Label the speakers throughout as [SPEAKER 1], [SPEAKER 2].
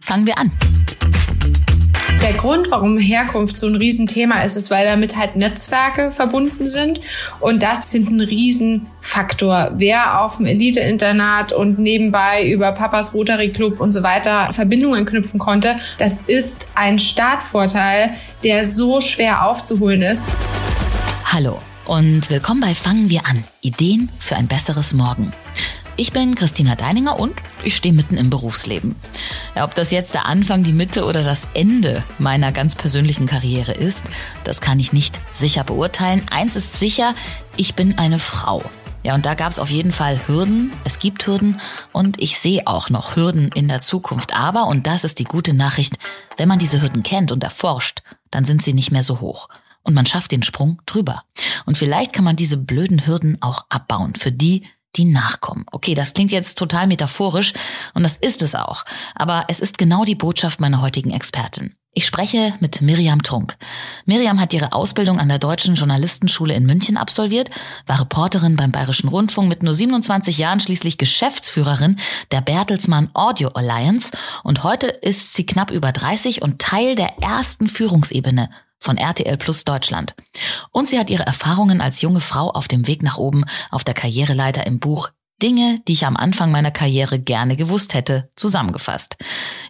[SPEAKER 1] Fangen wir an.
[SPEAKER 2] Der Grund, warum Herkunft so ein Riesenthema ist, ist, weil damit halt Netzwerke verbunden sind. Und das sind ein Riesenfaktor. Wer auf dem Elite-Internat und nebenbei über Papas Rotary Club und so weiter Verbindungen knüpfen konnte, das ist ein Startvorteil, der so schwer aufzuholen ist.
[SPEAKER 1] Hallo und willkommen bei Fangen wir an. Ideen für ein besseres Morgen. Ich bin Christina Deininger und ich stehe mitten im Berufsleben. Ja, ob das jetzt der Anfang, die Mitte oder das Ende meiner ganz persönlichen Karriere ist, das kann ich nicht sicher beurteilen. Eins ist sicher, ich bin eine Frau. Ja, und da gab es auf jeden Fall Hürden. Es gibt Hürden und ich sehe auch noch Hürden in der Zukunft. Aber, und das ist die gute Nachricht, wenn man diese Hürden kennt und erforscht, dann sind sie nicht mehr so hoch. Und man schafft den Sprung drüber. Und vielleicht kann man diese blöden Hürden auch abbauen für die, die nachkommen. Okay, das klingt jetzt total metaphorisch und das ist es auch. Aber es ist genau die Botschaft meiner heutigen Expertin. Ich spreche mit Miriam Trunk. Miriam hat ihre Ausbildung an der Deutschen Journalistenschule in München absolviert, war Reporterin beim Bayerischen Rundfunk mit nur 27 Jahren schließlich Geschäftsführerin der Bertelsmann Audio Alliance und heute ist sie knapp über 30 und Teil der ersten Führungsebene von RTL Plus Deutschland. Und sie hat ihre Erfahrungen als junge Frau auf dem Weg nach oben auf der Karriereleiter im Buch Dinge, die ich am Anfang meiner Karriere gerne gewusst hätte, zusammengefasst.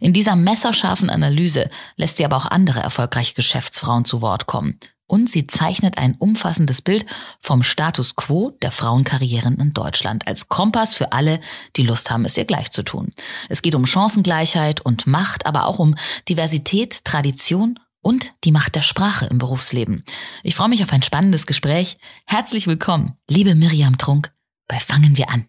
[SPEAKER 1] In dieser messerscharfen Analyse lässt sie aber auch andere erfolgreiche Geschäftsfrauen zu Wort kommen. Und sie zeichnet ein umfassendes Bild vom Status quo der Frauenkarrieren in Deutschland als Kompass für alle, die Lust haben, es ihr gleich zu tun. Es geht um Chancengleichheit und Macht, aber auch um Diversität, Tradition und die Macht der Sprache im Berufsleben. Ich freue mich auf ein spannendes Gespräch. Herzlich willkommen, liebe Miriam Trunk, bei Fangen wir an.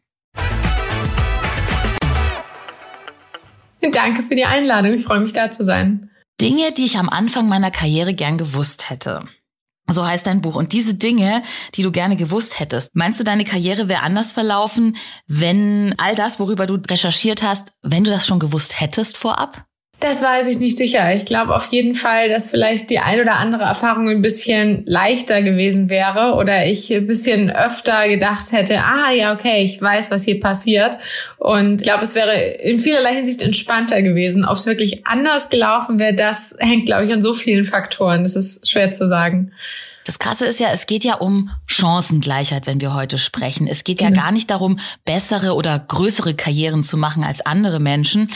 [SPEAKER 2] Danke für die Einladung. Ich freue mich da zu sein.
[SPEAKER 1] Dinge, die ich am Anfang meiner Karriere gern gewusst hätte. So heißt dein Buch. Und diese Dinge, die du gerne gewusst hättest, meinst du, deine Karriere wäre anders verlaufen, wenn all das, worüber du recherchiert hast, wenn du das schon gewusst hättest vorab?
[SPEAKER 2] Das weiß ich nicht sicher. Ich glaube auf jeden Fall, dass vielleicht die ein oder andere Erfahrung ein bisschen leichter gewesen wäre oder ich ein bisschen öfter gedacht hätte, ah ja, okay, ich weiß, was hier passiert. Und ich glaube, es wäre in vielerlei Hinsicht entspannter gewesen. Ob es wirklich anders gelaufen wäre, das hängt, glaube ich, an so vielen Faktoren. Das ist schwer zu sagen.
[SPEAKER 1] Das Krasse ist ja, es geht ja um Chancengleichheit, wenn wir heute sprechen. Es geht ja genau. gar nicht darum, bessere oder größere Karrieren zu machen als andere Menschen.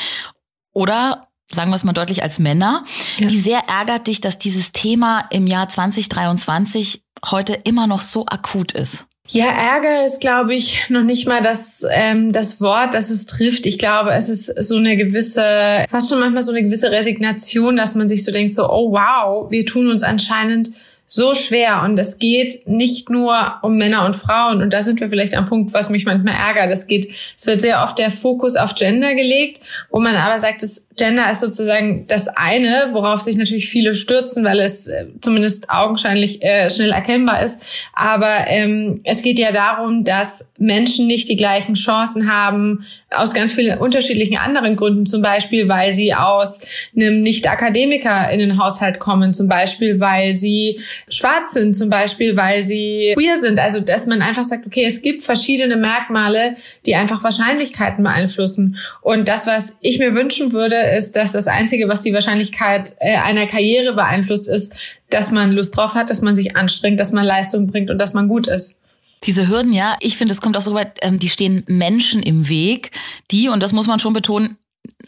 [SPEAKER 1] Oder sagen wir es mal deutlich, als Männer. Ja. Wie sehr ärgert dich, dass dieses Thema im Jahr 2023 heute immer noch so akut ist?
[SPEAKER 2] Ja, Ärger ist, glaube ich, noch nicht mal das, ähm, das Wort, das es trifft. Ich glaube, es ist so eine gewisse, fast schon manchmal so eine gewisse Resignation, dass man sich so denkt, so, oh wow, wir tun uns anscheinend so schwer und es geht nicht nur um Männer und Frauen und da sind wir vielleicht am Punkt, was mich manchmal ärgert. Es geht, es wird sehr oft der Fokus auf Gender gelegt, wo man aber sagt, das Gender ist sozusagen das eine, worauf sich natürlich viele stürzen, weil es äh, zumindest augenscheinlich äh, schnell erkennbar ist. Aber ähm, es geht ja darum, dass Menschen nicht die gleichen Chancen haben, aus ganz vielen unterschiedlichen anderen Gründen, zum Beispiel, weil sie aus einem Nicht-Akademiker in den Haushalt kommen, zum Beispiel, weil sie schwarz sind, zum Beispiel, weil sie queer sind. Also, dass man einfach sagt, okay, es gibt verschiedene Merkmale, die einfach Wahrscheinlichkeiten beeinflussen. Und das, was ich mir wünschen würde, ist, dass das Einzige, was die Wahrscheinlichkeit äh, einer Karriere beeinflusst, ist, dass man Lust drauf hat, dass man sich anstrengt, dass man Leistung bringt und dass man gut ist.
[SPEAKER 1] Diese Hürden, ja, ich finde, es kommt auch so weit, ähm, die stehen Menschen im Weg, die, und das muss man schon betonen,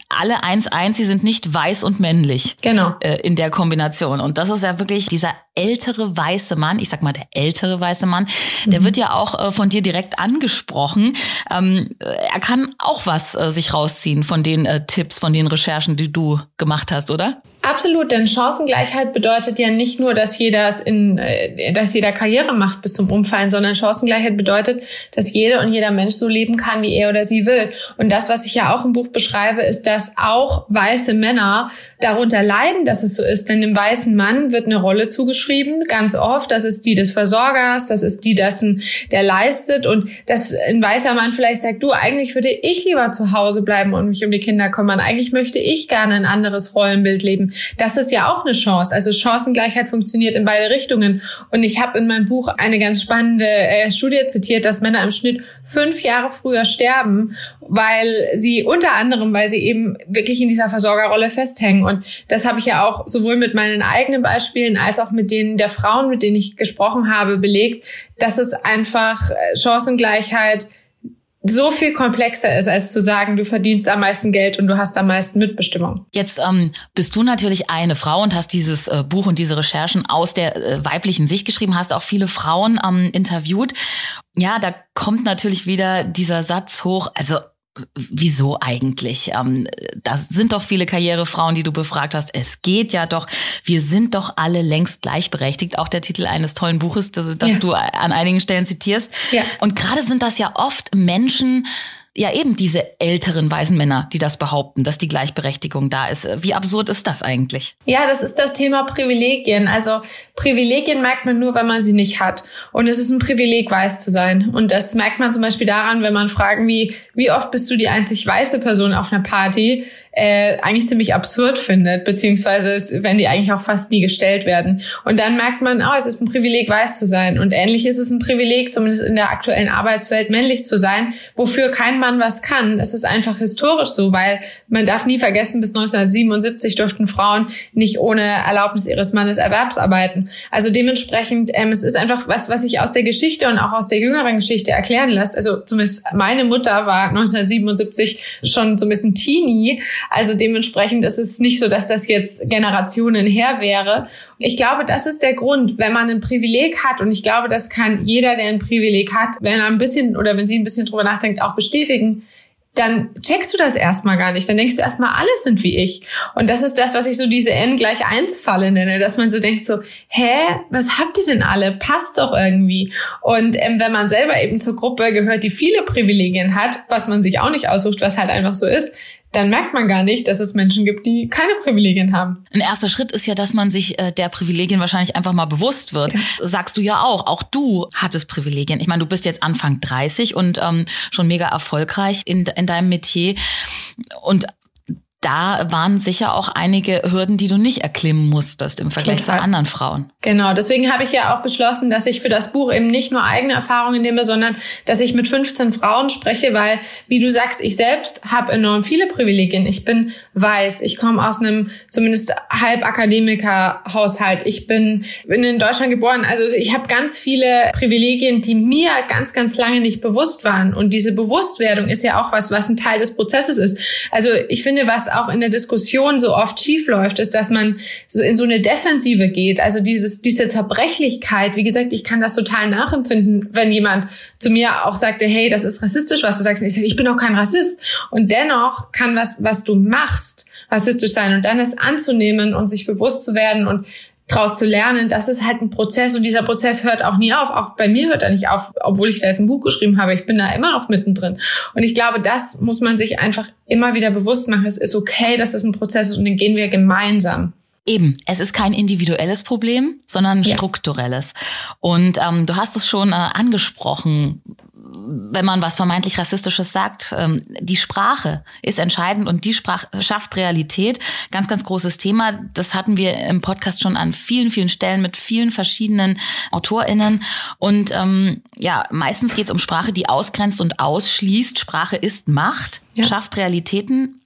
[SPEAKER 1] alle eins eins, sie sind nicht weiß und männlich.
[SPEAKER 2] Genau.
[SPEAKER 1] Äh, in der Kombination. Und das ist ja wirklich dieser ältere weiße Mann, ich sag mal der ältere weiße Mann, der mhm. wird ja auch äh, von dir direkt angesprochen. Ähm, er kann auch was äh, sich rausziehen von den äh, Tipps, von den Recherchen, die du gemacht hast, oder?
[SPEAKER 2] Absolut, denn Chancengleichheit bedeutet ja nicht nur, dass jeder in, äh, dass jeder Karriere macht bis zum Umfallen, sondern Chancengleichheit bedeutet, dass jede und jeder Mensch so leben kann, wie er oder sie will. Und das, was ich ja auch im Buch beschreibe, ist, dass auch weiße Männer darunter leiden, dass es so ist. Denn dem weißen Mann wird eine Rolle zugeschrieben, ganz oft. Das ist die des Versorgers, das ist die dessen, der leistet. Und dass ein weißer Mann vielleicht sagt, du, eigentlich würde ich lieber zu Hause bleiben und mich um die Kinder kümmern. Eigentlich möchte ich gerne ein anderes Rollenbild leben. Das ist ja auch eine Chance. Also Chancengleichheit funktioniert in beide Richtungen. Und ich habe in meinem Buch eine ganz spannende äh, Studie zitiert, dass Männer im Schnitt fünf Jahre früher sterben, weil sie unter anderem, weil sie eben wirklich in dieser Versorgerrolle festhängen. Und das habe ich ja auch sowohl mit meinen eigenen Beispielen als auch mit denen der Frauen, mit denen ich gesprochen habe, belegt, dass es einfach äh, Chancengleichheit so viel komplexer ist, als zu sagen, du verdienst am meisten Geld und du hast am meisten Mitbestimmung.
[SPEAKER 1] Jetzt ähm, bist du natürlich eine Frau und hast dieses äh, Buch und diese Recherchen aus der äh, weiblichen Sicht geschrieben, hast auch viele Frauen ähm, interviewt. Ja, da kommt natürlich wieder dieser Satz hoch, also wieso eigentlich? Ähm, das sind doch viele Karrierefrauen, die du befragt hast. Es geht ja doch. Wir sind doch alle längst gleichberechtigt. Auch der Titel eines tollen Buches, das, das ja. du an einigen Stellen zitierst. Ja. Und gerade sind das ja oft Menschen, ja eben diese älteren weißen Männer, die das behaupten, dass die Gleichberechtigung da ist. Wie absurd ist das eigentlich?
[SPEAKER 2] Ja, das ist das Thema Privilegien. Also Privilegien merkt man nur, wenn man sie nicht hat. Und es ist ein Privileg, weiß zu sein. Und das merkt man zum Beispiel daran, wenn man fragen, wie, wie oft bist du die einzig weiße Person auf einer Party? Äh, eigentlich ziemlich absurd findet, beziehungsweise wenn die eigentlich auch fast nie gestellt werden. Und dann merkt man, oh, es ist ein Privileg, weiß zu sein. Und ähnlich ist es ein Privileg, zumindest in der aktuellen Arbeitswelt männlich zu sein, wofür kein Mann was kann. Es ist einfach historisch so, weil man darf nie vergessen, bis 1977 durften Frauen nicht ohne Erlaubnis ihres Mannes Erwerbsarbeiten. Also dementsprechend, ähm, es ist einfach was, was sich aus der Geschichte und auch aus der jüngeren Geschichte erklären lässt. Also zumindest meine Mutter war 1977 schon so ein bisschen Teenie, also dementsprechend ist es nicht so, dass das jetzt Generationen her wäre. Ich glaube, das ist der Grund, wenn man ein Privileg hat und ich glaube, das kann jeder, der ein Privileg hat, wenn er ein bisschen oder wenn sie ein bisschen drüber nachdenkt, auch bestätigen dann checkst du das erstmal gar nicht. Dann denkst du erstmal, alle sind wie ich. Und das ist das, was ich so diese N gleich eins Falle nenne, dass man so denkt so, hä, was habt ihr denn alle? Passt doch irgendwie. Und ähm, wenn man selber eben zur Gruppe gehört, die viele Privilegien hat, was man sich auch nicht aussucht, was halt einfach so ist, dann merkt man gar nicht, dass es Menschen gibt, die keine Privilegien haben.
[SPEAKER 1] Ein erster Schritt ist ja, dass man sich äh, der Privilegien wahrscheinlich einfach mal bewusst wird. Ja. Sagst du ja auch, auch du hattest Privilegien. Ich meine, du bist jetzt Anfang 30 und ähm, schon mega erfolgreich in, in deinem Metier. Und da waren sicher auch einige Hürden, die du nicht erklimmen musstest im Vergleich Total. zu anderen Frauen.
[SPEAKER 2] Genau, deswegen habe ich ja auch beschlossen, dass ich für das Buch eben nicht nur eigene Erfahrungen nehme, sondern dass ich mit 15 Frauen spreche, weil, wie du sagst, ich selbst habe enorm viele Privilegien. Ich bin weiß, ich komme aus einem zumindest halb Akademiker-Haushalt. Ich bin, bin in Deutschland geboren. Also ich habe ganz viele Privilegien, die mir ganz, ganz lange nicht bewusst waren. Und diese Bewusstwerdung ist ja auch was, was ein Teil des Prozesses ist. Also ich finde, was auch in der Diskussion so oft schief läuft, ist, dass man so in so eine Defensive geht. Also dieses, diese Zerbrechlichkeit. Wie gesagt, ich kann das total nachempfinden, wenn jemand zu mir auch sagte, hey, das ist rassistisch, was du sagst. Und ich sage, ich bin doch kein Rassist. Und dennoch kann was, was du machst, rassistisch sein. Und dann es anzunehmen und sich bewusst zu werden und draus zu lernen, das ist halt ein Prozess und dieser Prozess hört auch nie auf. Auch bei mir hört er nicht auf, obwohl ich da jetzt ein Buch geschrieben habe. Ich bin da immer noch mittendrin. Und ich glaube, das muss man sich einfach immer wieder bewusst machen. Es ist okay, dass das ein Prozess ist und den gehen wir gemeinsam.
[SPEAKER 1] Eben, es ist kein individuelles Problem, sondern ja. strukturelles. Und ähm, du hast es schon äh, angesprochen, wenn man was vermeintlich Rassistisches sagt, ähm, die Sprache ist entscheidend und die Sprache schafft Realität. Ganz, ganz großes Thema. Das hatten wir im Podcast schon an vielen, vielen Stellen mit vielen verschiedenen AutorInnen. Und ähm, ja, meistens geht es um Sprache, die ausgrenzt und ausschließt. Sprache ist Macht, ja. schafft Realitäten.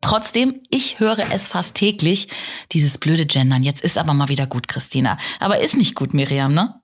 [SPEAKER 1] Trotzdem, ich höre es fast täglich, dieses blöde Gendern. Jetzt ist aber mal wieder gut, Christina. Aber ist nicht gut, Miriam, ne?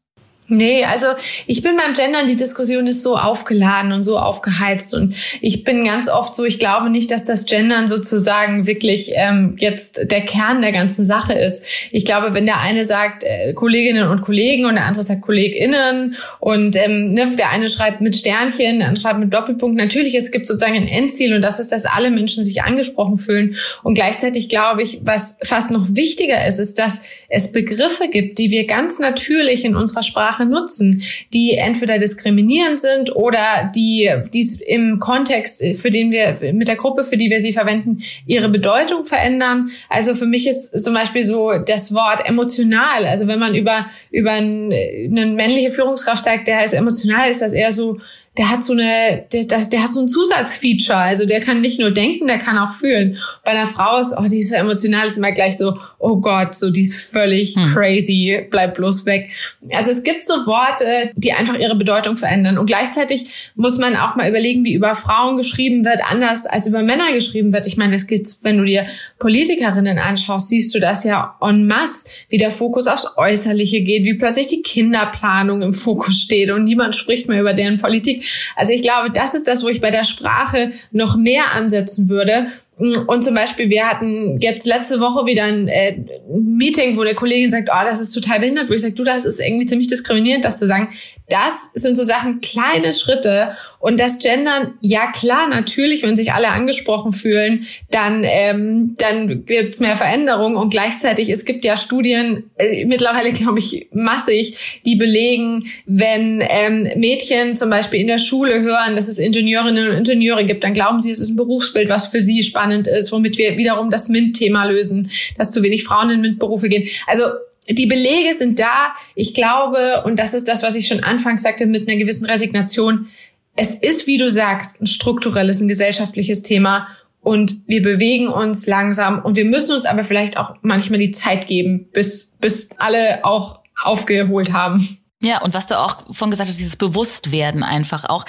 [SPEAKER 2] Nee, also ich bin beim Gendern, die Diskussion ist so aufgeladen und so aufgeheizt. Und ich bin ganz oft so, ich glaube nicht, dass das Gendern sozusagen wirklich ähm, jetzt der Kern der ganzen Sache ist. Ich glaube, wenn der eine sagt äh, Kolleginnen und Kollegen und der andere sagt KollegInnen und ähm, ne, der eine schreibt mit Sternchen, der andere schreibt mit Doppelpunkt, natürlich, es gibt sozusagen ein Endziel und das ist, dass alle Menschen sich angesprochen fühlen. Und gleichzeitig glaube ich, was fast noch wichtiger ist, ist, dass es Begriffe gibt, die wir ganz natürlich in unserer Sprache Sprache nutzen, die entweder diskriminierend sind oder die dies im Kontext, für den wir mit der Gruppe, für die wir sie verwenden, ihre Bedeutung verändern. Also für mich ist zum Beispiel so das Wort emotional. Also wenn man über über eine männliche Führungskraft sagt, der ist emotional, ist das eher so der hat so eine, der, der hat so ein Zusatzfeature. Also der kann nicht nur denken, der kann auch fühlen. Bei einer Frau ist, oh, die ist so emotional, ist immer gleich so, oh Gott, so die ist völlig hm. crazy, bleib bloß weg. Also es gibt so Worte, die einfach ihre Bedeutung verändern. Und gleichzeitig muss man auch mal überlegen, wie über Frauen geschrieben wird, anders als über Männer geschrieben wird. Ich meine, das geht's, wenn du dir Politikerinnen anschaust, siehst du das ja en masse, wie der Fokus aufs Äußerliche geht, wie plötzlich die Kinderplanung im Fokus steht und niemand spricht mehr über deren Politik. Also ich glaube, das ist das, wo ich bei der Sprache noch mehr ansetzen würde. Und zum Beispiel, wir hatten jetzt letzte Woche wieder ein, äh, Meeting, wo eine Kollegin sagt, oh, das ist total behindert, wo ich sage, du, das ist irgendwie ziemlich diskriminierend, das zu sagen. Das sind so Sachen, kleine Schritte. Und das Gendern, ja klar, natürlich, wenn sich alle angesprochen fühlen, dann, ähm, dann gibt's mehr Veränderung. Und gleichzeitig, es gibt ja Studien, äh, mittlerweile glaube ich massig, die belegen, wenn ähm, Mädchen zum Beispiel in der Schule hören, dass es Ingenieurinnen und Ingenieure gibt, dann glauben sie, es ist ein Berufsbild, was für sie spannend spannend ist, womit wir wiederum das MINT-Thema lösen, dass zu wenig Frauen in MINT-Berufe gehen. Also die Belege sind da. Ich glaube, und das ist das, was ich schon anfangs sagte, mit einer gewissen Resignation. Es ist, wie du sagst, ein strukturelles, ein gesellschaftliches Thema. Und wir bewegen uns langsam und wir müssen uns aber vielleicht auch manchmal die Zeit geben, bis, bis alle auch aufgeholt haben.
[SPEAKER 1] Ja, und was du auch von gesagt hast, dieses Bewusstwerden einfach auch.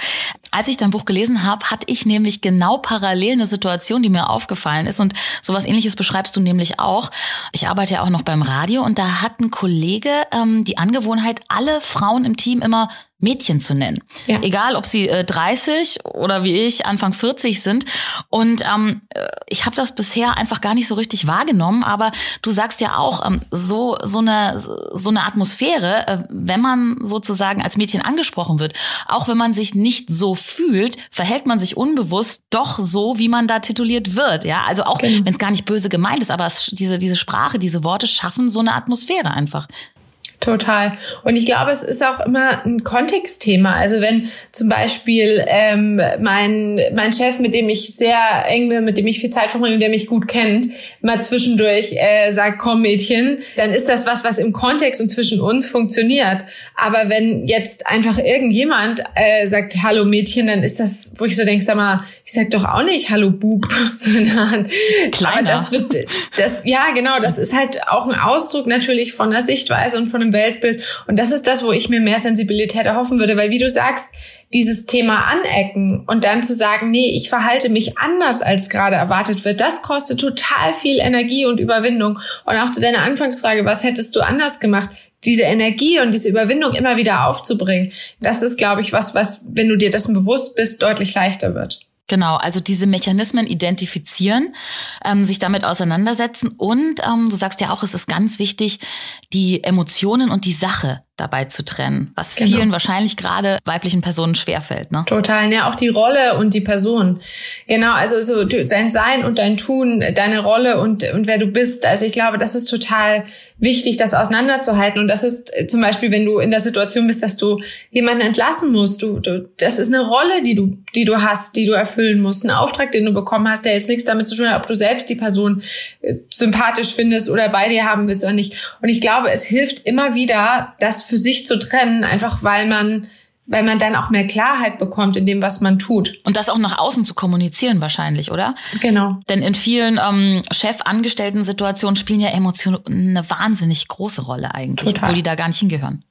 [SPEAKER 1] Als ich dein Buch gelesen habe, hatte ich nämlich genau parallel eine Situation, die mir aufgefallen ist. Und sowas ähnliches beschreibst du nämlich auch. Ich arbeite ja auch noch beim Radio und da hat ein Kollege ähm, die Angewohnheit, alle Frauen im Team immer Mädchen zu nennen. Ja. Egal, ob sie äh, 30 oder wie ich Anfang 40 sind. Und ähm, äh, ich habe das bisher einfach gar nicht so richtig wahrgenommen. Aber du sagst ja auch, ähm, so, so, eine, so eine Atmosphäre, äh, wenn man sozusagen als Mädchen angesprochen wird, auch wenn man sich nicht so fühlt, verhält man sich unbewusst doch so, wie man da tituliert wird. Ja, also auch genau. wenn es gar nicht böse gemeint ist, aber es, diese, diese Sprache, diese Worte schaffen so eine Atmosphäre einfach.
[SPEAKER 2] Total. Und ich glaube, es ist auch immer ein Kontextthema. Also wenn zum Beispiel ähm, mein, mein Chef, mit dem ich sehr eng bin, mit dem ich viel Zeit verbringe, der mich gut kennt, mal zwischendurch äh, sagt, komm Mädchen, dann ist das was, was im Kontext und zwischen uns funktioniert. Aber wenn jetzt einfach irgendjemand äh, sagt, hallo Mädchen, dann ist das, wo ich so denke, sag mal, ich sag doch auch nicht hallo Bub, so in der Hand.
[SPEAKER 1] Kleiner. Aber
[SPEAKER 2] das, wird, das, ja, genau, das ist halt auch ein Ausdruck natürlich von der Sichtweise und von einem Weltbild. Und das ist das, wo ich mir mehr Sensibilität erhoffen würde, weil wie du sagst, dieses Thema anecken und dann zu sagen, nee, ich verhalte mich anders, als gerade erwartet wird, das kostet total viel Energie und Überwindung. Und auch zu deiner Anfangsfrage, was hättest du anders gemacht? Diese Energie und diese Überwindung immer wieder aufzubringen, das ist, glaube ich, was, was, wenn du dir dessen bewusst bist, deutlich leichter wird.
[SPEAKER 1] Genau, also diese Mechanismen identifizieren, ähm, sich damit auseinandersetzen und ähm, du sagst ja auch, es ist ganz wichtig, die Emotionen und die Sache dabei zu trennen, was genau. vielen wahrscheinlich gerade weiblichen Personen schwerfällt. Ne?
[SPEAKER 2] Total, ja, auch die Rolle und die Person. Genau, also so dein Sein und dein Tun, deine Rolle und, und wer du bist. Also ich glaube, das ist total wichtig, das auseinanderzuhalten. Und das ist zum Beispiel, wenn du in der Situation bist, dass du jemanden entlassen musst. Du, du, das ist eine Rolle, die du, die du hast, die du erfüllen musst. Ein Auftrag, den du bekommen hast, der jetzt nichts damit zu tun hat, ob du selbst die Person äh, sympathisch findest oder bei dir haben willst oder nicht. Und ich glaube, es hilft immer wieder, das für sich zu trennen, einfach weil man weil man dann auch mehr Klarheit bekommt in dem, was man tut.
[SPEAKER 1] Und das auch nach außen zu kommunizieren wahrscheinlich, oder?
[SPEAKER 2] Genau.
[SPEAKER 1] Denn in vielen ähm, Chef-Angestellten-Situationen spielen ja Emotionen eine wahnsinnig große Rolle eigentlich, Total. obwohl die da gar nicht hingehören.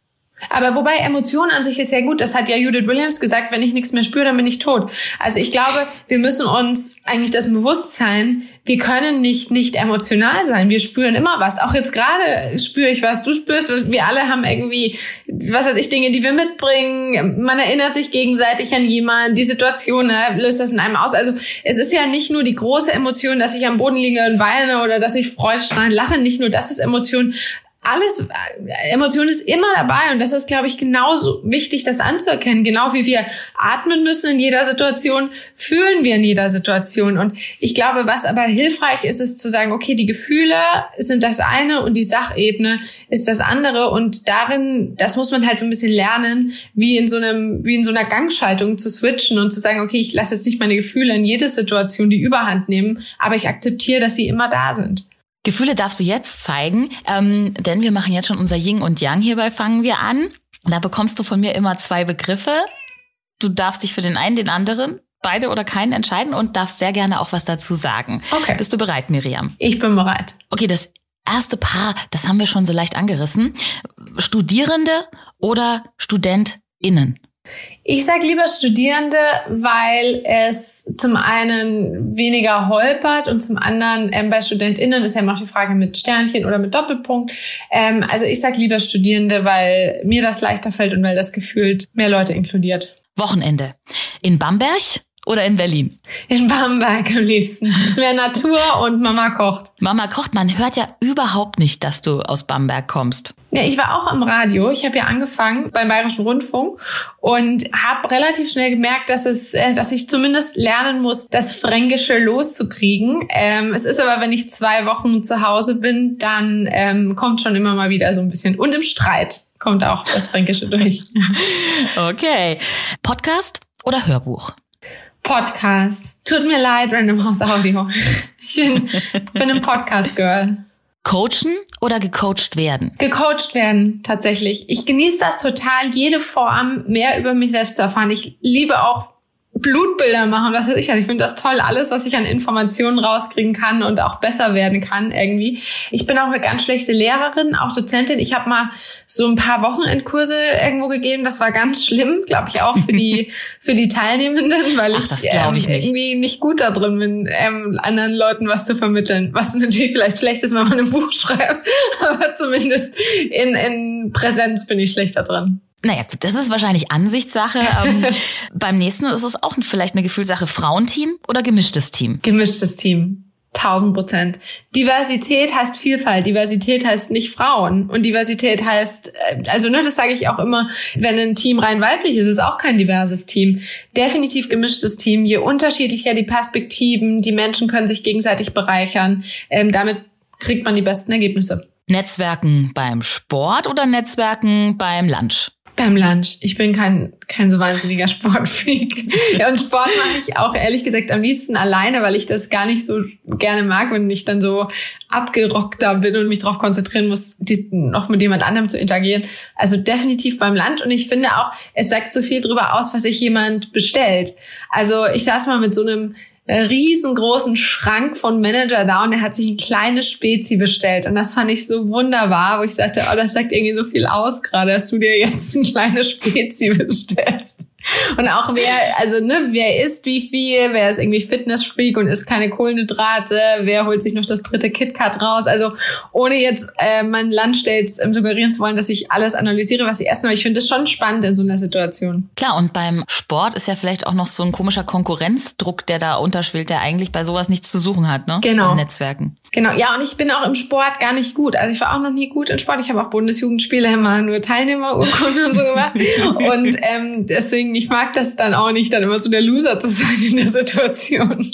[SPEAKER 2] Aber wobei Emotionen an sich ist ja gut, das hat ja Judith Williams gesagt, wenn ich nichts mehr spüre, dann bin ich tot. Also ich glaube, wir müssen uns eigentlich das Bewusstsein, wir können nicht nicht emotional sein. Wir spüren immer was. Auch jetzt gerade spüre ich was, du spürst, wir alle haben irgendwie, was weiß ich, Dinge, die wir mitbringen. Man erinnert sich gegenseitig an jemanden, die Situation ne, löst das in einem aus. Also es ist ja nicht nur die große Emotion, dass ich am Boden liege und weine oder dass ich freudestrahlend lache, nicht nur das ist Emotion, alles, Emotion ist immer dabei und das ist, glaube ich, genauso wichtig, das anzuerkennen. Genau wie wir atmen müssen in jeder Situation, fühlen wir in jeder Situation. Und ich glaube, was aber hilfreich ist, ist zu sagen, okay, die Gefühle sind das eine und die Sachebene ist das andere. Und darin, das muss man halt so ein bisschen lernen, wie in so einem, wie in so einer Gangschaltung zu switchen und zu sagen, okay, ich lasse jetzt nicht meine Gefühle in jede Situation die Überhand nehmen, aber ich akzeptiere, dass sie immer da sind.
[SPEAKER 1] Gefühle darfst du jetzt zeigen, ähm, denn wir machen jetzt schon unser Yin und Yang hierbei fangen wir an. Da bekommst du von mir immer zwei Begriffe. Du darfst dich für den einen, den anderen, beide oder keinen entscheiden und darfst sehr gerne auch was dazu sagen.
[SPEAKER 2] Okay.
[SPEAKER 1] Bist du bereit, Miriam?
[SPEAKER 2] Ich bin bereit.
[SPEAKER 1] Okay, das erste Paar, das haben wir schon so leicht angerissen. Studierende oder StudentInnen?
[SPEAKER 2] Ich sage lieber Studierende, weil es zum einen weniger holpert und zum anderen ähm, bei StudentInnen ist ja immer noch die Frage mit Sternchen oder mit Doppelpunkt. Ähm, also ich sage lieber Studierende, weil mir das leichter fällt und weil das gefühlt mehr Leute inkludiert.
[SPEAKER 1] Wochenende. In Bamberg oder in Berlin?
[SPEAKER 2] In Bamberg am liebsten. Es wäre Natur und Mama kocht.
[SPEAKER 1] Mama kocht, man hört ja überhaupt nicht, dass du aus Bamberg kommst.
[SPEAKER 2] Ja, ich war auch am Radio. Ich habe ja angefangen beim Bayerischen Rundfunk und habe relativ schnell gemerkt, dass es, äh, dass ich zumindest lernen muss, das Fränkische loszukriegen. Ähm, es ist aber, wenn ich zwei Wochen zu Hause bin, dann ähm, kommt schon immer mal wieder so ein bisschen und im Streit kommt auch das Fränkische durch.
[SPEAKER 1] okay. Podcast oder Hörbuch?
[SPEAKER 2] Podcast. Tut mir leid, Random House Audio. Ich bin, bin ein Podcast-Girl.
[SPEAKER 1] Coachen oder gecoacht werden?
[SPEAKER 2] Gecoacht werden, tatsächlich. Ich genieße das total, jede Form mehr über mich selbst zu erfahren. Ich liebe auch Blutbilder machen, das ist ich. Also ich finde das toll, alles, was ich an Informationen rauskriegen kann und auch besser werden kann irgendwie. Ich bin auch eine ganz schlechte Lehrerin, auch Dozentin. Ich habe mal so ein paar Wochenendkurse irgendwo gegeben. Das war ganz schlimm, glaube ich, auch für die für die Teilnehmenden, weil Ach, ich, ähm, ich nicht. irgendwie nicht gut da drin bin, ähm, anderen Leuten was zu vermitteln. Was natürlich vielleicht schlecht ist, wenn man ein Buch schreibt, aber zumindest in, in Präsenz bin ich schlechter drin.
[SPEAKER 1] Naja, gut, das ist wahrscheinlich Ansichtssache. ähm, beim nächsten ist es auch vielleicht eine Gefühlssache. Frauenteam oder gemischtes Team?
[SPEAKER 2] Gemischtes Team. Tausend Prozent. Diversität heißt Vielfalt. Diversität heißt nicht Frauen. Und Diversität heißt, äh, also ne, das sage ich auch immer, wenn ein Team rein weiblich ist, ist es auch kein diverses Team. Definitiv gemischtes Team. Je unterschiedlicher die Perspektiven, die Menschen können sich gegenseitig bereichern. Ähm, damit kriegt man die besten Ergebnisse.
[SPEAKER 1] Netzwerken beim Sport oder Netzwerken beim Lunch?
[SPEAKER 2] Beim Lunch. Ich bin kein, kein so wahnsinniger Sportfreak. und Sport mache ich auch ehrlich gesagt am liebsten alleine, weil ich das gar nicht so gerne mag, wenn ich dann so abgerockter bin und mich darauf konzentrieren muss, die, noch mit jemand anderem zu interagieren. Also definitiv beim Lunch. Und ich finde auch, es sagt so viel drüber aus, was sich jemand bestellt. Also ich saß mal mit so einem riesengroßen Schrank von Manager da und er hat sich ein kleines Spezi bestellt. Und das fand ich so wunderbar, wo ich sagte, oh, das sagt irgendwie so viel aus gerade, dass du dir jetzt ein kleines Spezi bestellst. Und auch wer, also ne, wer isst wie viel, wer ist irgendwie Fitnessfreak und isst keine Kohlenhydrate, wer holt sich noch das dritte KitKat raus. Also ohne jetzt äh, mein Landstells ähm, suggerieren zu wollen, dass ich alles analysiere, was sie essen, aber ich finde es schon spannend in so einer Situation.
[SPEAKER 1] Klar, und beim Sport ist ja vielleicht auch noch so ein komischer Konkurrenzdruck, der da unterschwillt, der eigentlich bei sowas nichts zu suchen hat, ne?
[SPEAKER 2] Genau.
[SPEAKER 1] In Netzwerken.
[SPEAKER 2] Genau, ja, und ich bin auch im Sport gar nicht gut. Also ich war auch noch nie gut in Sport. Ich habe auch Bundesjugendspiele immer nur Teilnehmerurkunden und so gemacht. Und ähm, deswegen, ich mag das dann auch nicht, dann immer so der Loser zu sein in der Situation.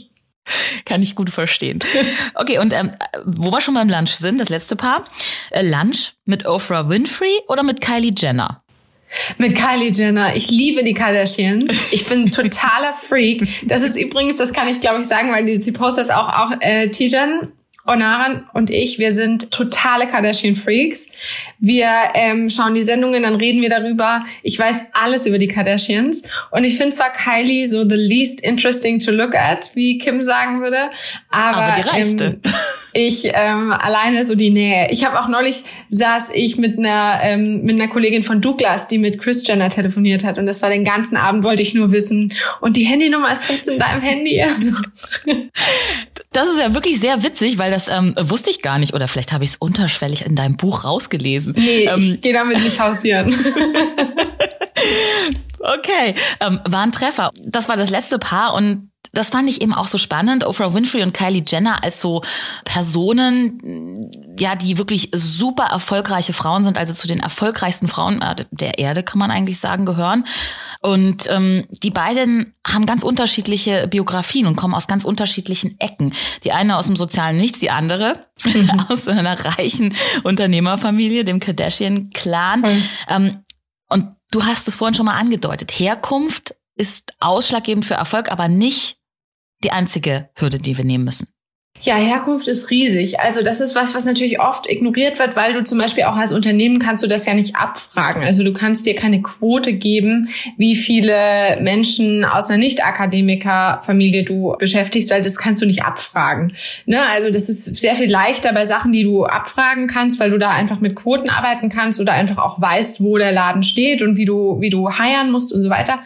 [SPEAKER 1] Kann ich gut verstehen. Okay, und ähm, wo wir schon beim Lunch sind, das letzte Paar. Äh, Lunch mit Oprah Winfrey oder mit Kylie Jenner?
[SPEAKER 2] Mit Kylie Jenner. Ich liebe die Kardashians. Ich bin totaler Freak. Das ist übrigens, das kann ich glaube ich sagen, weil die, sie postet das auch, auch äh, Tijan Onaran und ich, wir sind totale Kardashian-Freaks. Wir ähm, schauen die Sendungen, dann reden wir darüber. Ich weiß alles über die Kardashians. Und ich finde zwar Kylie so the least interesting to look at, wie Kim sagen würde. Aber,
[SPEAKER 1] aber die reichste.
[SPEAKER 2] Ähm, ich ähm, alleine so die Nähe. Ich habe auch neulich saß ich mit einer ähm, mit einer Kollegin von Douglas, die mit Chris Jenner telefoniert hat und das war den ganzen Abend wollte ich nur wissen und die Handynummer ist rechts in deinem Handy. Also.
[SPEAKER 1] Das ist ja wirklich sehr witzig, weil das ähm, wusste ich gar nicht oder vielleicht habe ich es unterschwellig in deinem Buch rausgelesen.
[SPEAKER 2] Nee, ähm, ich gehe damit nicht hausieren.
[SPEAKER 1] okay, ähm, war ein Treffer. Das war das letzte Paar und das fand ich eben auch so spannend. Oprah Winfrey und Kylie Jenner als so Personen, ja, die wirklich super erfolgreiche Frauen sind, also zu den erfolgreichsten Frauen äh, der Erde, kann man eigentlich sagen, gehören. Und ähm, die beiden haben ganz unterschiedliche Biografien und kommen aus ganz unterschiedlichen Ecken. Die eine aus dem sozialen Nichts, die andere mhm. aus einer reichen Unternehmerfamilie, dem Kardashian-Clan. Mhm. Ähm, und du hast es vorhin schon mal angedeutet. Herkunft ist ausschlaggebend für Erfolg, aber nicht die einzige Hürde, die wir nehmen müssen.
[SPEAKER 2] Ja, Herkunft ist riesig. Also das ist was, was natürlich oft ignoriert wird, weil du zum Beispiel auch als Unternehmen kannst du das ja nicht abfragen. Also du kannst dir keine Quote geben, wie viele Menschen aus einer Nicht-Akademiker-Familie du beschäftigst, weil das kannst du nicht abfragen. Ne? Also das ist sehr viel leichter bei Sachen, die du abfragen kannst, weil du da einfach mit Quoten arbeiten kannst oder einfach auch weißt, wo der Laden steht und wie du, wie du heiern musst und so weiter.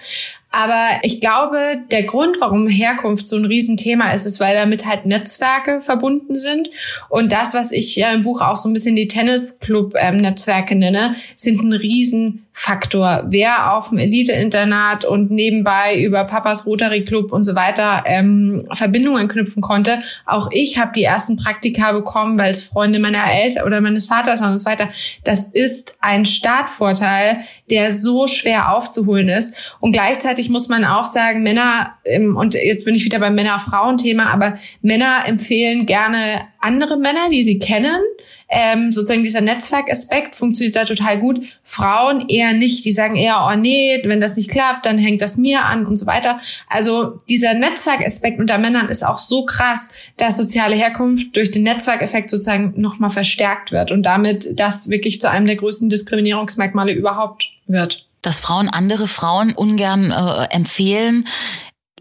[SPEAKER 2] Aber ich glaube, der Grund, warum Herkunft so ein Riesenthema ist, ist, weil damit halt Netzwerke verbunden sind. Und das, was ich ja im Buch auch so ein bisschen die Tennisclub-Netzwerke ähm, nenne, sind ein riesen Faktor. Wer auf dem Elite-Internat und nebenbei über Papas Rotary Club und so weiter ähm, Verbindungen knüpfen konnte. Auch ich habe die ersten Praktika bekommen, weil es Freunde meiner Eltern oder meines Vaters waren und so weiter. Das ist ein Startvorteil, der so schwer aufzuholen ist. Und gleichzeitig muss man auch sagen, Männer, ähm, und jetzt bin ich wieder beim Männer-Frauen-Thema, aber Männer empfehlen gerne andere Männer, die sie kennen. Ähm, sozusagen dieser Netzwerkaspekt funktioniert da total gut. Frauen eher nicht. Die sagen eher, oh nee, wenn das nicht klappt, dann hängt das mir an und so weiter. Also dieser Netzwerkaspekt unter Männern ist auch so krass, dass soziale Herkunft durch den Netzwerkeffekt sozusagen nochmal verstärkt wird und damit das wirklich zu einem der größten Diskriminierungsmerkmale überhaupt wird
[SPEAKER 1] dass Frauen andere Frauen ungern äh, empfehlen.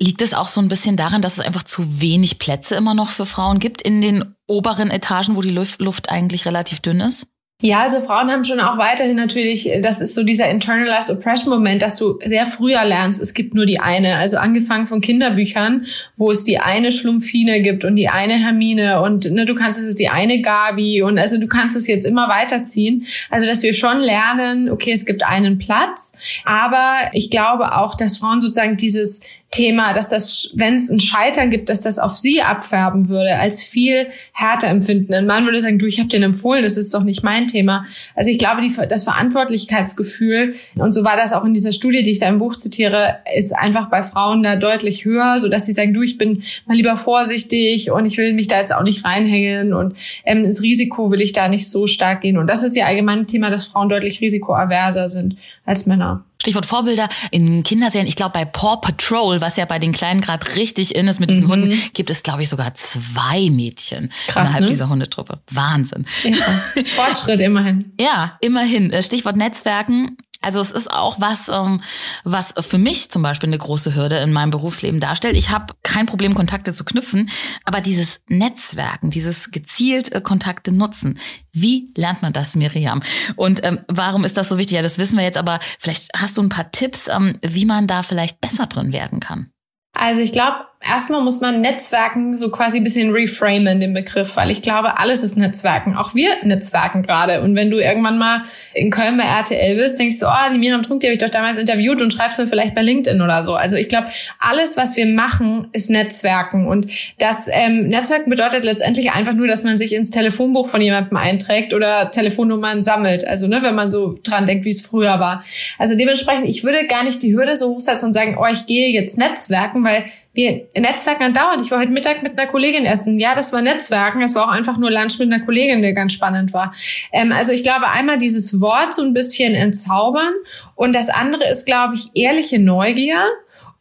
[SPEAKER 1] Liegt es auch so ein bisschen daran, dass es einfach zu wenig Plätze immer noch für Frauen gibt in den oberen Etagen, wo die Luft eigentlich relativ dünn ist?
[SPEAKER 2] Ja, also Frauen haben schon auch weiterhin natürlich, das ist so dieser internalized oppression Moment, dass du sehr früher lernst, es gibt nur die eine. Also angefangen von Kinderbüchern, wo es die eine Schlumpfine gibt und die eine Hermine und ne, du kannst es die eine Gabi und also du kannst es jetzt immer weiterziehen. Also dass wir schon lernen, okay, es gibt einen Platz, aber ich glaube auch, dass Frauen sozusagen dieses Thema, dass das, wenn es ein Scheitern gibt, dass das auf sie abfärben würde, als viel härter empfinden. Ein Mann würde sagen, du, ich habe den empfohlen, das ist doch nicht mein Thema. Also ich glaube, die, das Verantwortlichkeitsgefühl, und so war das auch in dieser Studie, die ich da im Buch zitiere, ist einfach bei Frauen da deutlich höher, so dass sie sagen, du, ich bin mal lieber vorsichtig und ich will mich da jetzt auch nicht reinhängen und ähm, ins Risiko will ich da nicht so stark gehen. Und das ist ja allgemein ein Thema, dass Frauen deutlich risikoaverser sind als Männer.
[SPEAKER 1] Stichwort Vorbilder in Kinderserien. Ich glaube, bei Paw Patrol, was ja bei den Kleinen gerade richtig in ist mit diesen mhm. Hunden, gibt es, glaube ich, sogar zwei Mädchen Krass, innerhalb ne? dieser Hundetruppe. Wahnsinn.
[SPEAKER 2] Ja. Fortschritt immerhin.
[SPEAKER 1] ja, immerhin. Äh, Stichwort Netzwerken. Also es ist auch was, ähm, was für mich zum Beispiel eine große Hürde in meinem Berufsleben darstellt. Ich habe kein Problem, Kontakte zu knüpfen, aber dieses Netzwerken, dieses gezielt äh, Kontakte nutzen, wie lernt man das, Miriam? Und ähm, warum ist das so wichtig? Ja, das wissen wir jetzt, aber vielleicht hast du ein paar Tipps, ähm, wie man da vielleicht besser drin werden kann.
[SPEAKER 2] Also ich glaube, erstmal muss man Netzwerken so quasi ein bisschen reframen, den Begriff, weil ich glaube, alles ist Netzwerken. Auch wir netzwerken gerade. Und wenn du irgendwann mal in Köln bei RTL bist, denkst du, oh, die Miriam Trunk, die habe ich doch damals interviewt und schreibst mir vielleicht bei LinkedIn oder so. Also ich glaube, alles, was wir machen, ist Netzwerken. Und das ähm, Netzwerken bedeutet letztendlich einfach nur, dass man sich ins Telefonbuch von jemandem einträgt oder Telefonnummern sammelt. Also ne, wenn man so dran denkt, wie es früher war. Also dementsprechend, ich würde gar nicht die Hürde so hochsetzen und sagen, oh, ich gehe jetzt Netzwerken, weil Netzwerken andauernd. Ich war heute Mittag mit einer Kollegin essen. Ja, das war Netzwerken. Das war auch einfach nur Lunch mit einer Kollegin, der ganz spannend war. Ähm, also ich glaube, einmal dieses Wort so ein bisschen entzaubern. Und das andere ist, glaube ich, ehrliche Neugier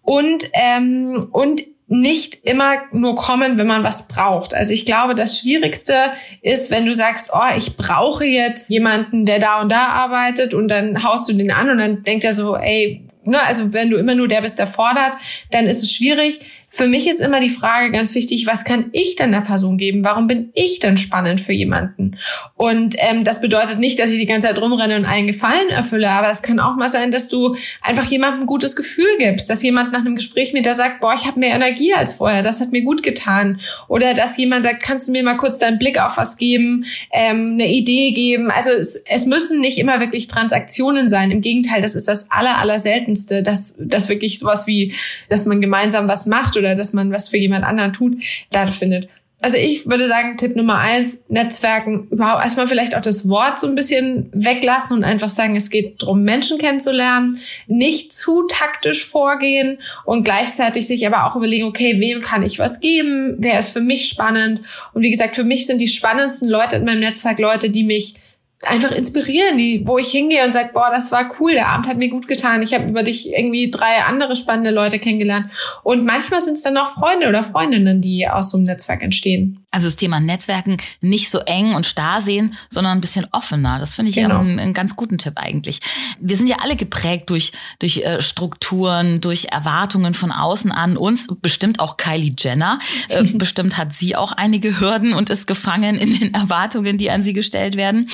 [SPEAKER 2] und, ähm, und nicht immer nur kommen, wenn man was braucht. Also ich glaube, das Schwierigste ist, wenn du sagst, oh, ich brauche jetzt jemanden, der da und da arbeitet und dann haust du den an und dann denkt er so, ey, ne, also wenn du immer nur der bist, der fordert, dann ist es schwierig. Für mich ist immer die Frage ganz wichtig, was kann ich denn der Person geben? Warum bin ich denn spannend für jemanden? Und ähm, das bedeutet nicht, dass ich die ganze Zeit rumrenne und einen Gefallen erfülle, aber es kann auch mal sein, dass du einfach jemandem ein gutes Gefühl gibst, dass jemand nach einem Gespräch mit dir sagt, boah, ich habe mehr Energie als vorher, das hat mir gut getan. Oder dass jemand sagt, kannst du mir mal kurz deinen Blick auf was geben, ähm, eine Idee geben. Also es, es müssen nicht immer wirklich Transaktionen sein. Im Gegenteil, das ist das aller, aller seltenste, dass, dass wirklich sowas wie, dass man gemeinsam was macht oder dass man was für jemand anderen tut, da findet. Also ich würde sagen, Tipp Nummer eins, Netzwerken überhaupt erstmal vielleicht auch das Wort so ein bisschen weglassen und einfach sagen, es geht darum, Menschen kennenzulernen, nicht zu taktisch vorgehen und gleichzeitig sich aber auch überlegen, okay, wem kann ich was geben, wer ist für mich spannend. Und wie gesagt, für mich sind die spannendsten Leute in meinem Netzwerk Leute, die mich einfach inspirieren, die, wo ich hingehe und sage, boah, das war cool, der Abend hat mir gut getan. Ich habe über dich irgendwie drei andere spannende Leute kennengelernt. Und manchmal sind es dann auch Freunde oder Freundinnen, die aus so einem Netzwerk entstehen.
[SPEAKER 1] Also das Thema Netzwerken nicht so eng und starr sehen, sondern ein bisschen offener. Das finde ich genau. einen, einen, ganz guten Tipp eigentlich. Wir sind ja alle geprägt durch, durch äh, Strukturen, durch Erwartungen von außen an uns. Bestimmt auch Kylie Jenner. Äh, bestimmt hat sie auch einige Hürden und ist gefangen in den Erwartungen, die an sie gestellt werden.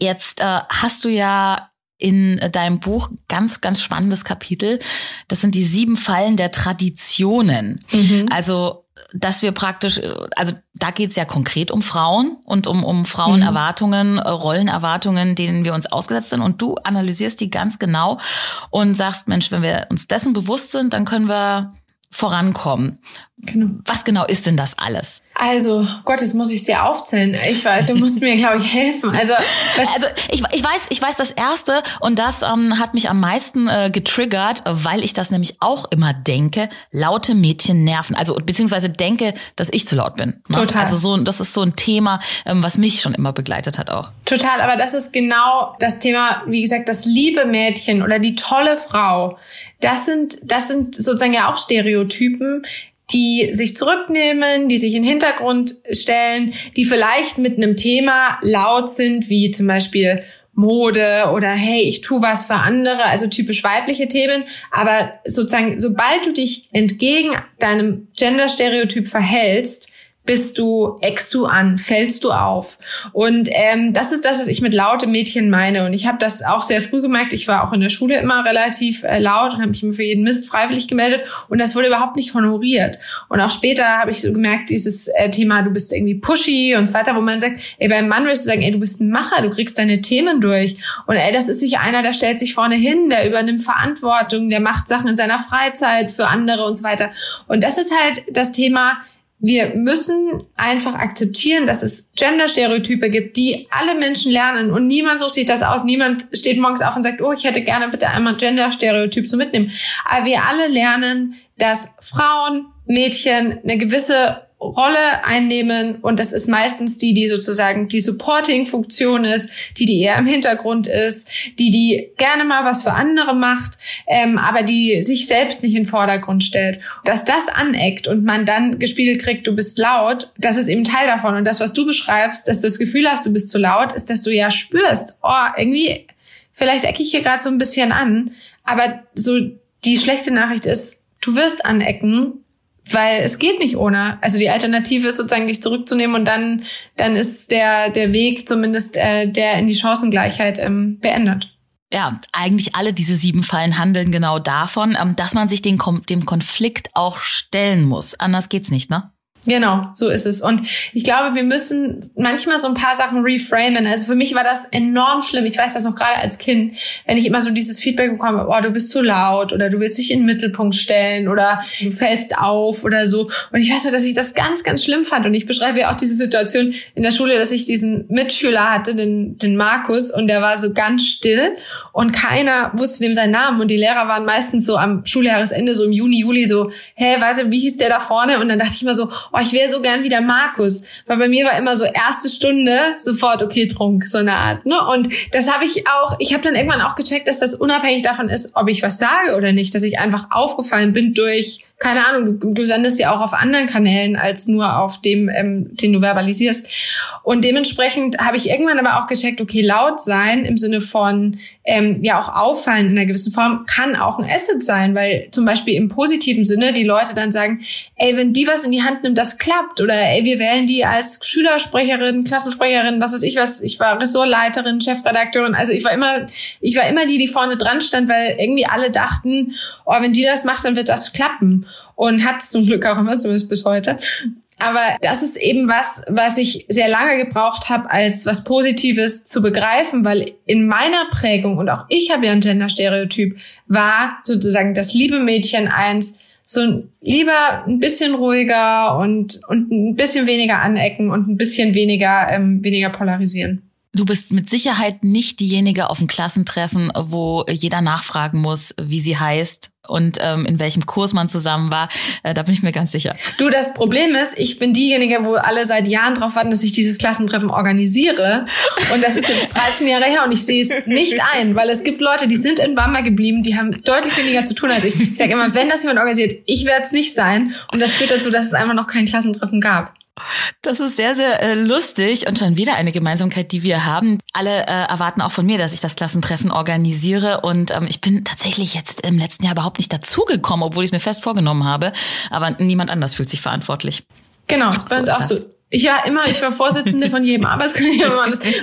[SPEAKER 1] Jetzt äh, hast du ja in deinem Buch ganz, ganz spannendes Kapitel. Das sind die sieben Fallen der Traditionen. Mhm. Also dass wir praktisch, also da geht's ja konkret um Frauen und um, um Frauenerwartungen, mhm. Rollenerwartungen, denen wir uns ausgesetzt sind. Und du analysierst die ganz genau und sagst, Mensch, wenn wir uns dessen bewusst sind, dann können wir vorankommen. Genau. Was genau ist denn das alles?
[SPEAKER 2] Also, Gott, das muss ich sehr aufzählen. Ich weiß, du musst mir, glaube ich, helfen. Also,
[SPEAKER 1] also ich, ich weiß, ich weiß das erste und das ähm, hat mich am meisten äh, getriggert, weil ich das nämlich auch immer denke. Laute Mädchen nerven. Also beziehungsweise denke, dass ich zu laut bin. Ne? Total. Also so, das ist so ein Thema, ähm, was mich schon immer begleitet hat auch.
[SPEAKER 2] Total. Aber das ist genau das Thema, wie gesagt, das liebe Mädchen oder die tolle Frau. Das sind, das sind sozusagen ja auch Stereotypen, die sich zurücknehmen, die sich in den Hintergrund stellen, die vielleicht mit einem Thema laut sind, wie zum Beispiel Mode oder hey, ich tu was für andere, also typisch weibliche Themen. Aber sozusagen, sobald du dich entgegen deinem Gender-Stereotyp verhältst, bist du, eckst du an, fällst du auf. Und ähm, das ist das, was ich mit laute Mädchen meine. Und ich habe das auch sehr früh gemerkt. Ich war auch in der Schule immer relativ äh, laut und habe mich immer für jeden Mist freiwillig gemeldet. Und das wurde überhaupt nicht honoriert. Und auch später habe ich so gemerkt, dieses äh, Thema, du bist irgendwie pushy und so weiter, wo man sagt, ey, beim Mann wirst du sagen, ey, du bist ein Macher, du kriegst deine Themen durch. Und ey, das ist sicher einer, der stellt sich vorne hin, der übernimmt Verantwortung, der macht Sachen in seiner Freizeit für andere und so weiter. Und das ist halt das Thema, wir müssen einfach akzeptieren, dass es Gender-Stereotype gibt, die alle Menschen lernen und niemand sucht sich das aus. Niemand steht morgens auf und sagt, oh, ich hätte gerne bitte einmal Gender-Stereotyp zu mitnehmen. Aber wir alle lernen, dass Frauen, Mädchen eine gewisse Rolle einnehmen und das ist meistens die, die sozusagen die Supporting-Funktion ist, die, die eher im Hintergrund ist, die, die gerne mal was für andere macht, ähm, aber die sich selbst nicht in den Vordergrund stellt. Dass das aneckt und man dann gespiegelt kriegt, du bist laut, das ist eben Teil davon. Und das, was du beschreibst, dass du das Gefühl hast, du bist zu laut, ist, dass du ja spürst, oh, irgendwie, vielleicht ecke ich hier gerade so ein bisschen an, aber so die schlechte Nachricht ist, du wirst anecken weil es geht nicht ohne. Also die Alternative ist sozusagen dich zurückzunehmen und dann dann ist der der Weg zumindest äh, der in die Chancengleichheit ähm, beendet.
[SPEAKER 1] Ja, eigentlich alle diese sieben Fallen handeln genau davon, ähm, dass man sich den, dem Konflikt auch stellen muss. Anders geht's nicht, ne?
[SPEAKER 2] Genau, so ist es. Und ich glaube, wir müssen manchmal so ein paar Sachen reframen. Also für mich war das enorm schlimm. Ich weiß das noch gerade als Kind, wenn ich immer so dieses Feedback bekomme, oh, du bist zu laut oder du willst dich in den Mittelpunkt stellen oder du fällst auf oder so. Und ich weiß noch, dass ich das ganz, ganz schlimm fand. Und ich beschreibe ja auch diese Situation in der Schule, dass ich diesen Mitschüler hatte, den, den Markus, und der war so ganz still und keiner wusste dem seinen Namen. Und die Lehrer waren meistens so am Schuljahresende, so im Juni, Juli, so, hä, warte, wie hieß der da vorne? Und dann dachte ich immer so, oh, ich wäre so gern wie der Markus. Weil bei mir war immer so erste Stunde sofort, okay, Trunk, so eine Art. Ne? Und das habe ich auch, ich habe dann irgendwann auch gecheckt, dass das unabhängig davon ist, ob ich was sage oder nicht, dass ich einfach aufgefallen bin durch keine Ahnung, du, du sendest ja auch auf anderen Kanälen als nur auf dem, ähm, den du verbalisierst. Und dementsprechend habe ich irgendwann aber auch gecheckt, okay, laut sein im Sinne von ähm, ja auch auffallen in einer gewissen Form kann auch ein Asset sein, weil zum Beispiel im positiven Sinne die Leute dann sagen, ey, wenn die was in die Hand nimmt, das klappt. Oder ey, wir wählen die als Schülersprecherin, Klassensprecherin, was weiß ich was. Ich war Ressortleiterin, Chefredakteurin. Also ich war immer, ich war immer die, die vorne dran stand, weil irgendwie alle dachten, oh, wenn die das macht, dann wird das klappen und hat zum Glück auch immer, zumindest bis heute. Aber das ist eben was, was ich sehr lange gebraucht habe, als was Positives zu begreifen, weil in meiner Prägung, und auch ich habe ja ein Gender-Stereotyp, war sozusagen das liebe Mädchen eins, so lieber ein bisschen ruhiger und, und ein bisschen weniger anecken und ein bisschen weniger, ähm, weniger polarisieren.
[SPEAKER 1] Du bist mit Sicherheit nicht diejenige auf dem Klassentreffen, wo jeder nachfragen muss, wie sie heißt und ähm, in welchem Kurs man zusammen war. Äh, da bin ich mir ganz sicher.
[SPEAKER 2] Du, das Problem ist, ich bin diejenige, wo alle seit Jahren drauf warten, dass ich dieses Klassentreffen organisiere. Und das ist jetzt 13 Jahre her und ich sehe es nicht ein, weil es gibt Leute, die sind in Bamba geblieben, die haben deutlich weniger zu tun als ich. Ich sage immer, wenn das jemand organisiert, ich werde es nicht sein. Und das führt dazu, dass es einfach noch kein Klassentreffen gab.
[SPEAKER 1] Das ist sehr, sehr äh, lustig und schon wieder eine Gemeinsamkeit, die wir haben. Alle äh, erwarten auch von mir, dass ich das Klassentreffen organisiere und ähm, ich bin tatsächlich jetzt im letzten Jahr überhaupt nicht dazugekommen, obwohl ich es mir fest vorgenommen habe. Aber niemand anders fühlt sich verantwortlich.
[SPEAKER 2] Genau, das ist bei uns auch so. Ich war immer, ich war Vorsitzende von jedem Arbeitskreis.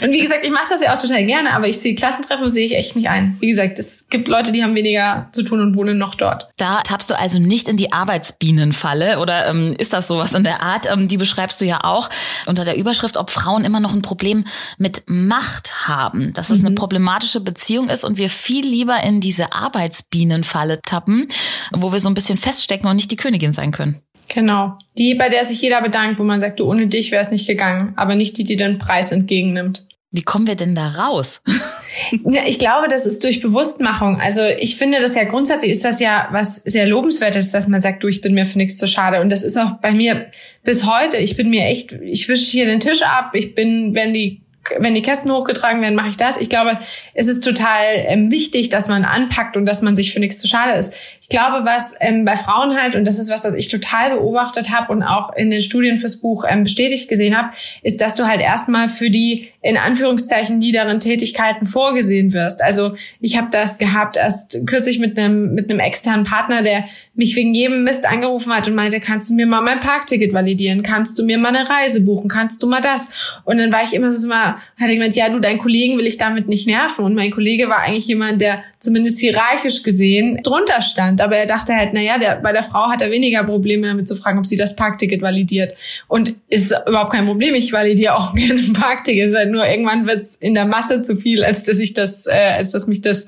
[SPEAKER 2] Und wie gesagt, ich mache das ja auch total gerne, aber ich sehe Klassentreffen sehe ich echt nicht ein. Wie gesagt, es gibt Leute, die haben weniger zu tun und wohnen noch dort.
[SPEAKER 1] Da tappst du also nicht in die Arbeitsbienenfalle oder ähm, ist das sowas in der Art? Ähm, die beschreibst du ja auch unter der Überschrift, ob Frauen immer noch ein Problem mit Macht haben, dass es mhm. eine problematische Beziehung ist und wir viel lieber in diese Arbeitsbienenfalle tappen, wo wir so ein bisschen feststecken und nicht die Königin sein können.
[SPEAKER 2] Genau. Die, bei der sich jeder bedankt, wo man sagt, du, ohne dich wäre es nicht gegangen, aber nicht die, die den Preis entgegennimmt.
[SPEAKER 1] Wie kommen wir denn da raus?
[SPEAKER 2] ja, ich glaube, das ist durch Bewusstmachung. Also ich finde das ja grundsätzlich ist das ja was sehr lobenswertes, dass man sagt, du, ich bin mir für nichts zu schade. Und das ist auch bei mir bis heute. Ich bin mir echt, ich wische hier den Tisch ab. Ich bin, wenn die wenn die Kästen hochgetragen werden, mache ich das. Ich glaube, es ist total ähm, wichtig, dass man anpackt und dass man sich für nichts zu schade ist. Ich glaube, was ähm, bei Frauen halt, und das ist was, was ich total beobachtet habe und auch in den Studien fürs Buch ähm, bestätigt gesehen habe, ist, dass du halt erstmal für die in Anführungszeichen niederen Tätigkeiten vorgesehen wirst. Also ich habe das gehabt erst kürzlich mit einem mit einem externen Partner, der mich wegen jedem Mist angerufen hat und meinte, kannst du mir mal mein Parkticket validieren? Kannst du mir mal eine Reise buchen? Kannst du mal das? Und dann war ich immer so mal, hatte ich gemeint, ja, du, deinen Kollegen will ich damit nicht nerven. Und mein Kollege war eigentlich jemand, der zumindest hierarchisch gesehen drunter stand aber er dachte halt, naja, der, bei der Frau hat er weniger Probleme damit zu fragen, ob sie das Parkticket validiert. Und ist überhaupt kein Problem. Ich validiere auch gerne ein Parkticket. Halt nur irgendwann wird es in der Masse zu viel, als dass ich das, äh, als dass mich das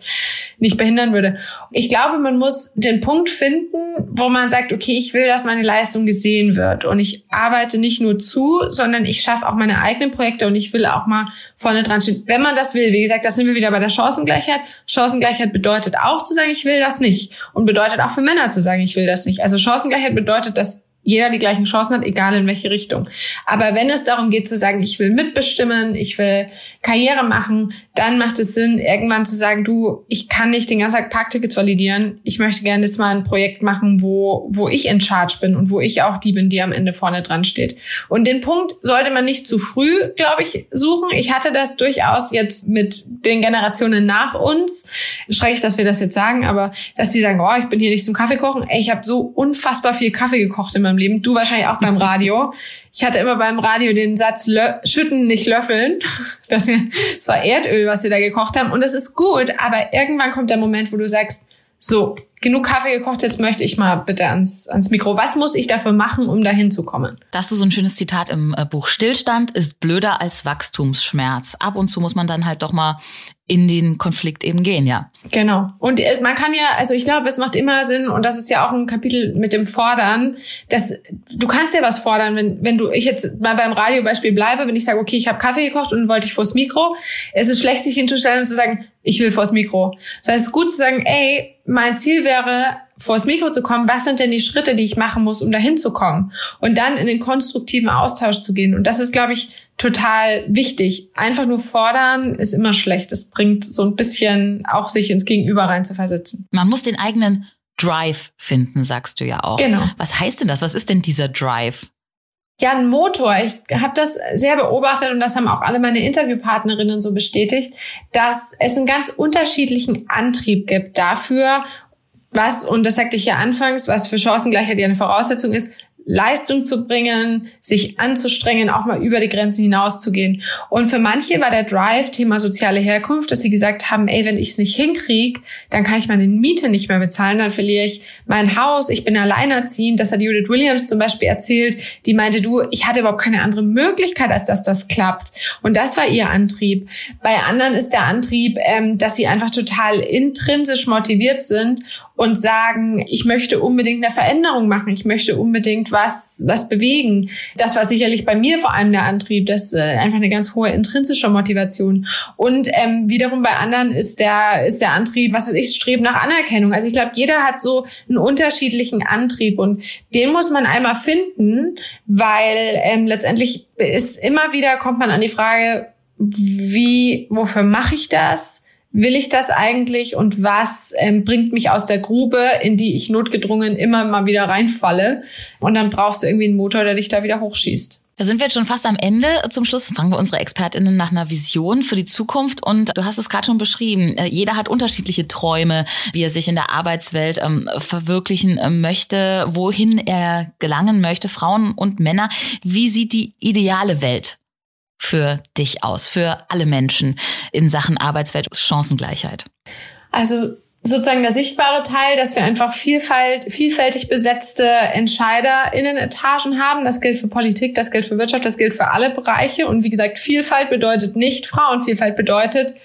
[SPEAKER 2] nicht behindern würde. Ich glaube, man muss den Punkt finden, wo man sagt, okay, ich will, dass meine Leistung gesehen wird. Und ich arbeite nicht nur zu, sondern ich schaffe auch meine eigenen Projekte und ich will auch mal vorne dran stehen. Wenn man das will, wie gesagt, das sind wir wieder bei der Chancengleichheit. Chancengleichheit bedeutet auch zu sagen, ich will das nicht. Und bedeutet auch für Männer zu sagen, ich will das nicht. Also Chancengleichheit bedeutet, dass jeder die gleichen Chancen hat, egal in welche Richtung. Aber wenn es darum geht zu sagen, ich will mitbestimmen, ich will Karriere machen, dann macht es Sinn, irgendwann zu sagen, du, ich kann nicht den ganzen Tag Parktickets validieren. Ich möchte gerne jetzt mal ein Projekt machen, wo, wo ich in Charge bin und wo ich auch die bin, die am Ende vorne dran steht. Und den Punkt sollte man nicht zu früh, glaube ich, suchen. Ich hatte das durchaus jetzt mit den Generationen nach uns. Schrecklich, dass wir das jetzt sagen, aber dass die sagen, oh, ich bin hier nicht zum Kaffee kochen. Ey, ich habe so unfassbar viel Kaffee gekocht in meinem Leben. Du wahrscheinlich auch beim Radio. Ich hatte immer beim Radio den Satz schütten, nicht löffeln. Das, war Erdöl, was wir da gekocht haben. Und das ist gut, aber irgendwann kommt der Moment, wo du sagst, so, genug Kaffee gekocht, jetzt möchte ich mal bitte ans, ans Mikro. Was muss ich dafür machen, um dahin zu kommen?
[SPEAKER 1] Da hast du so ein schönes Zitat im äh, Buch. Stillstand ist blöder als Wachstumsschmerz. Ab und zu muss man dann halt doch mal in den Konflikt eben gehen, ja.
[SPEAKER 2] Genau. Und äh, man kann ja, also ich glaube, es macht immer Sinn, und das ist ja auch ein Kapitel mit dem Fordern, dass du kannst ja was fordern, wenn, wenn du, ich jetzt mal beim Radiobeispiel bleibe, wenn ich sage, okay, ich habe Kaffee gekocht und wollte ich vors Mikro, es ist schlecht, sich hinzustellen und zu sagen, ich will vors Mikro. Das heißt, es ist gut zu sagen, ey, mein Ziel wäre, vors Mikro zu kommen, was sind denn die Schritte, die ich machen muss, um dahin zu kommen? Und dann in den konstruktiven Austausch zu gehen. Und das ist, glaube ich, total wichtig. Einfach nur fordern ist immer schlecht. Es bringt so ein bisschen auch sich ins Gegenüber rein zu versetzen.
[SPEAKER 1] Man muss den eigenen Drive finden, sagst du ja auch.
[SPEAKER 2] Genau.
[SPEAKER 1] Was heißt denn das? Was ist denn dieser Drive?
[SPEAKER 2] Ja, ein Motor. Ich habe das sehr beobachtet und das haben auch alle meine Interviewpartnerinnen so bestätigt, dass es einen ganz unterschiedlichen Antrieb gibt dafür, was, und das sagte ich ja anfangs, was für Chancengleichheit ja eine Voraussetzung ist, Leistung zu bringen, sich anzustrengen, auch mal über die Grenzen hinauszugehen. Und für manche war der Drive Thema soziale Herkunft, dass sie gesagt haben, ey, wenn ich es nicht hinkriege, dann kann ich meine Miete nicht mehr bezahlen, dann verliere ich mein Haus, ich bin alleinerziehend. Das hat Judith Williams zum Beispiel erzählt, die meinte, du, ich hatte überhaupt keine andere Möglichkeit, als dass das klappt. Und das war ihr Antrieb. Bei anderen ist der Antrieb, ähm, dass sie einfach total intrinsisch motiviert sind und sagen, ich möchte unbedingt eine Veränderung machen, ich möchte unbedingt was, was bewegen. Das war sicherlich bei mir vor allem der Antrieb, das äh, einfach eine ganz hohe intrinsische Motivation. Und ähm, wiederum bei anderen ist der, ist der Antrieb, was weiß ich, Streben nach Anerkennung. Also ich glaube, jeder hat so einen unterschiedlichen Antrieb und den muss man einmal finden, weil ähm, letztendlich ist immer wieder, kommt man an die Frage, wie, wofür mache ich das? Will ich das eigentlich und was ähm, bringt mich aus der Grube, in die ich notgedrungen immer mal wieder reinfalle? Und dann brauchst du irgendwie einen Motor, der dich da wieder hochschießt.
[SPEAKER 1] Da sind wir jetzt schon fast am Ende. Zum Schluss fragen wir unsere ExpertInnen nach einer Vision für die Zukunft. Und du hast es gerade schon beschrieben. Äh, jeder hat unterschiedliche Träume, wie er sich in der Arbeitswelt ähm, verwirklichen äh, möchte, wohin er gelangen möchte, Frauen und Männer. Wie sieht die ideale Welt für dich aus, für alle Menschen in Sachen Arbeitswelt, Chancengleichheit?
[SPEAKER 2] Also sozusagen der sichtbare Teil, dass wir einfach Vielfalt, vielfältig besetzte Entscheider in den Etagen haben. Das gilt für Politik, das gilt für Wirtschaft, das gilt für alle Bereiche. Und wie gesagt, Vielfalt bedeutet nicht Frauenvielfalt bedeutet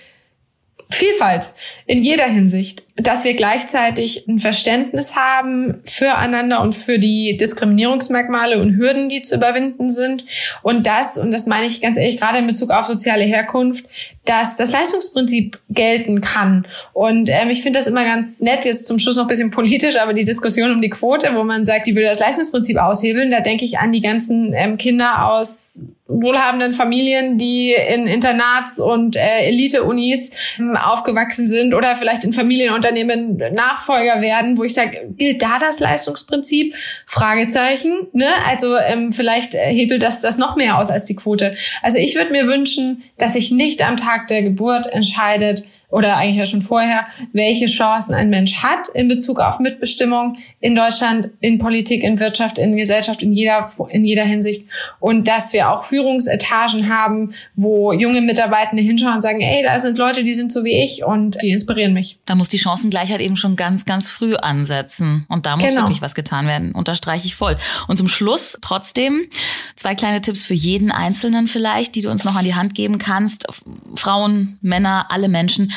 [SPEAKER 2] Vielfalt in jeder Hinsicht dass wir gleichzeitig ein Verständnis haben füreinander und für die Diskriminierungsmerkmale und Hürden, die zu überwinden sind. Und das, und das meine ich ganz ehrlich, gerade in Bezug auf soziale Herkunft, dass das Leistungsprinzip gelten kann. Und ähm, ich finde das immer ganz nett, jetzt zum Schluss noch ein bisschen politisch, aber die Diskussion um die Quote, wo man sagt, die würde das Leistungsprinzip aushebeln, da denke ich an die ganzen ähm, Kinder aus wohlhabenden Familien, die in Internats und äh, Elite-Unis ähm, aufgewachsen sind oder vielleicht in Familien Unternehmen Nachfolger werden, wo ich sage, gilt da das Leistungsprinzip? Fragezeichen. Ne? Also ähm, vielleicht hebelt das das noch mehr aus als die Quote. Also ich würde mir wünschen, dass sich nicht am Tag der Geburt entscheidet, oder eigentlich ja schon vorher, welche Chancen ein Mensch hat in Bezug auf Mitbestimmung in Deutschland, in Politik, in Wirtschaft, in Gesellschaft, in jeder, in jeder Hinsicht. Und dass wir auch Führungsetagen haben, wo junge Mitarbeitende hinschauen und sagen, ey, da sind Leute, die sind so wie ich und die inspirieren mich.
[SPEAKER 1] Da muss die Chancengleichheit eben schon ganz, ganz früh ansetzen. Und da muss genau. wirklich was getan werden. Unterstreiche ich voll. Und zum Schluss trotzdem zwei kleine Tipps für jeden Einzelnen vielleicht, die du uns noch an die Hand geben kannst. Frauen, Männer, alle Menschen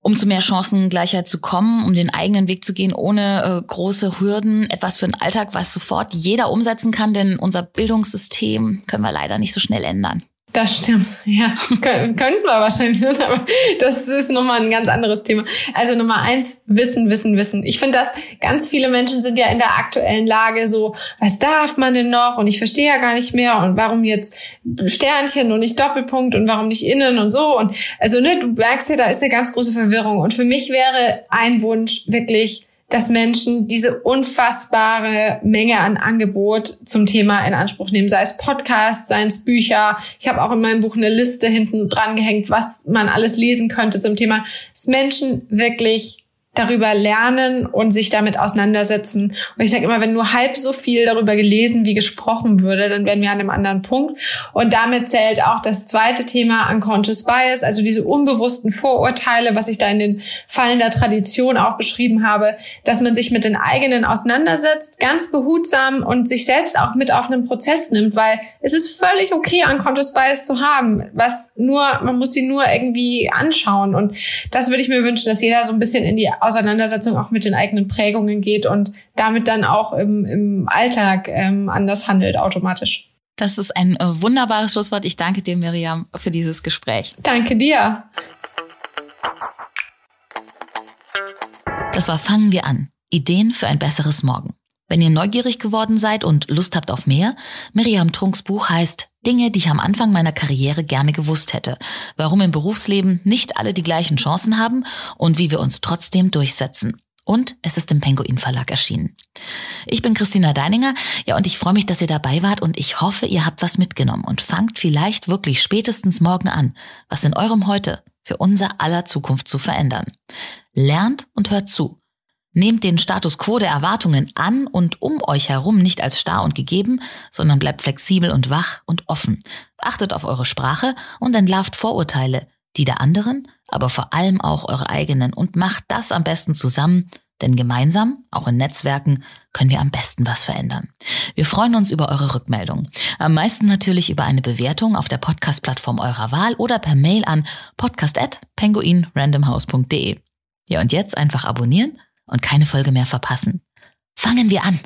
[SPEAKER 1] um zu mehr Chancengleichheit zu kommen, um den eigenen Weg zu gehen, ohne äh, große Hürden, etwas für den Alltag, was sofort jeder umsetzen kann, denn unser Bildungssystem können wir leider nicht so schnell ändern.
[SPEAKER 2] Das stimmt, ja. Könnten wir wahrscheinlich, aber das ist nochmal ein ganz anderes Thema. Also Nummer eins, Wissen, Wissen, Wissen. Ich finde, dass ganz viele Menschen sind ja in der aktuellen Lage so, was darf man denn noch? Und ich verstehe ja gar nicht mehr. Und warum jetzt Sternchen und nicht Doppelpunkt und warum nicht innen und so? Und also, ne, du merkst ja, da ist eine ganz große Verwirrung. Und für mich wäre ein Wunsch wirklich, dass Menschen diese unfassbare Menge an Angebot zum Thema in Anspruch nehmen, sei es Podcasts, sei es Bücher. Ich habe auch in meinem Buch eine Liste hinten dran gehängt, was man alles lesen könnte zum Thema, dass Menschen wirklich darüber lernen und sich damit auseinandersetzen. Und ich sage immer, wenn nur halb so viel darüber gelesen wie gesprochen würde, dann wären wir an einem anderen Punkt. Und damit zählt auch das zweite Thema Unconscious Bias, also diese unbewussten Vorurteile, was ich da in den Fallen der Tradition auch beschrieben habe, dass man sich mit den eigenen auseinandersetzt, ganz behutsam und sich selbst auch mit auf einen Prozess nimmt, weil es ist völlig okay, Unconscious Bias zu haben. Was nur, man muss sie nur irgendwie anschauen. Und das würde ich mir wünschen, dass jeder so ein bisschen in die Auseinandersetzung auch mit den eigenen Prägungen geht und damit dann auch im, im Alltag ähm, anders handelt automatisch.
[SPEAKER 1] Das ist ein äh, wunderbares Schlusswort. Ich danke dir, Miriam, für dieses Gespräch.
[SPEAKER 2] Danke dir.
[SPEAKER 1] Das war Fangen wir an. Ideen für ein besseres Morgen. Wenn ihr neugierig geworden seid und Lust habt auf mehr, Miriam Trunks Buch heißt Dinge, die ich am Anfang meiner Karriere gerne gewusst hätte. Warum im Berufsleben nicht alle die gleichen Chancen haben und wie wir uns trotzdem durchsetzen. Und es ist im Penguin Verlag erschienen. Ich bin Christina Deininger, ja, und ich freue mich, dass ihr dabei wart und ich hoffe, ihr habt was mitgenommen und fangt vielleicht wirklich spätestens morgen an, was in eurem Heute für unser aller Zukunft zu verändern. Lernt und hört zu. Nehmt den Status quo der Erwartungen an und um euch herum nicht als starr und gegeben, sondern bleibt flexibel und wach und offen. Achtet auf eure Sprache und entlarvt Vorurteile, die der anderen, aber vor allem auch eure eigenen und macht das am besten zusammen, denn gemeinsam, auch in Netzwerken, können wir am besten was verändern. Wir freuen uns über eure Rückmeldung. Am meisten natürlich über eine Bewertung auf der Podcast-Plattform eurer Wahl oder per Mail an podcast.penguinrandomhouse.de. Ja, und jetzt einfach abonnieren und keine Folge mehr verpassen. Fangen wir an!